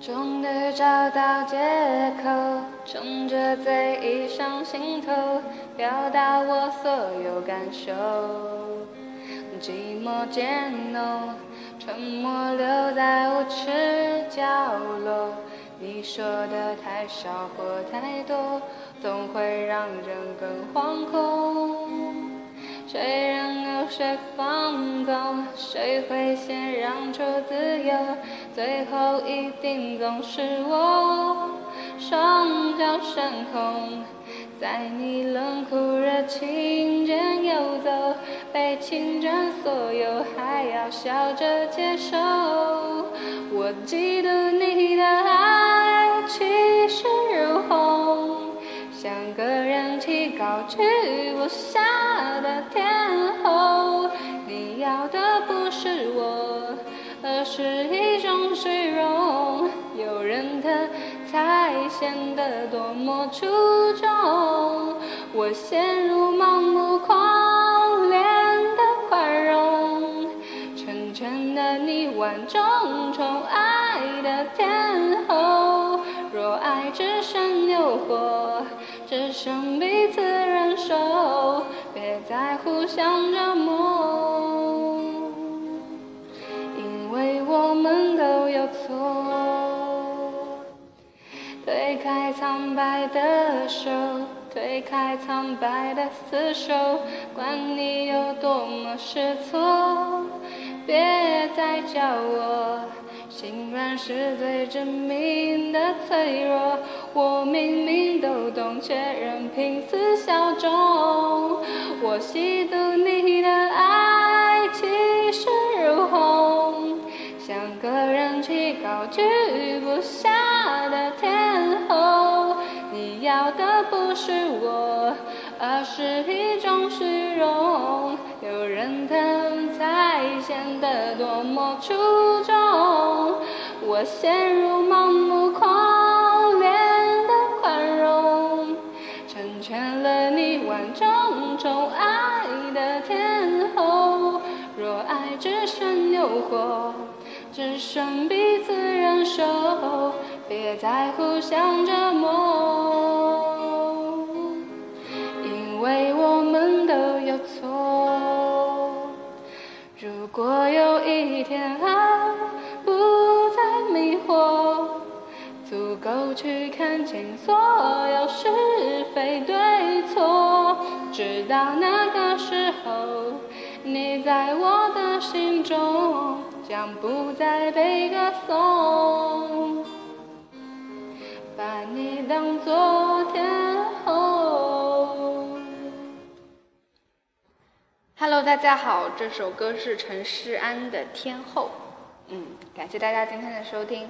终于找到借口，撑着醉意上心头，表达我所有感受。寂寞渐浓，沉默留在无耻角落。你说的太少或太多，总会让人更惶恐。谁放纵？谁会先让出自由？最后一定总是我，双脚升空，在你冷酷热情间游走，被侵占所有还要笑着接受。我嫉妒你的爱气势如虹。像个人气高居不下的天后，才显得多么出众，我陷入盲目狂恋的宽容，成全了你万种宠爱的天后。若爱只剩诱惑。只剩彼此忍受，别再互相折磨，因为我们都有错。开苍白的手，推开苍白的厮守，管你有多么失措，别再叫我。心软是最致命的脆弱，我明明都懂，却任凭此小众。我嫉妒个人气高居不下的天后。你要的不是我，而是一种虚荣。有人疼才显得多么出众。我陷入盲目狂恋的宽容，成全了你万众宠爱的天后。若爱只剩诱惑，只剩彼此忍受，别再互相折磨，因为我们都有错。如果有一天爱不再。迷惑，足够去看清所有是非对错。直到那个时候，你在我的心中将不再被歌颂，把你当作天后。Hello，大家好，这首歌是陈势安的《天后》。嗯，感谢大家今天的收听。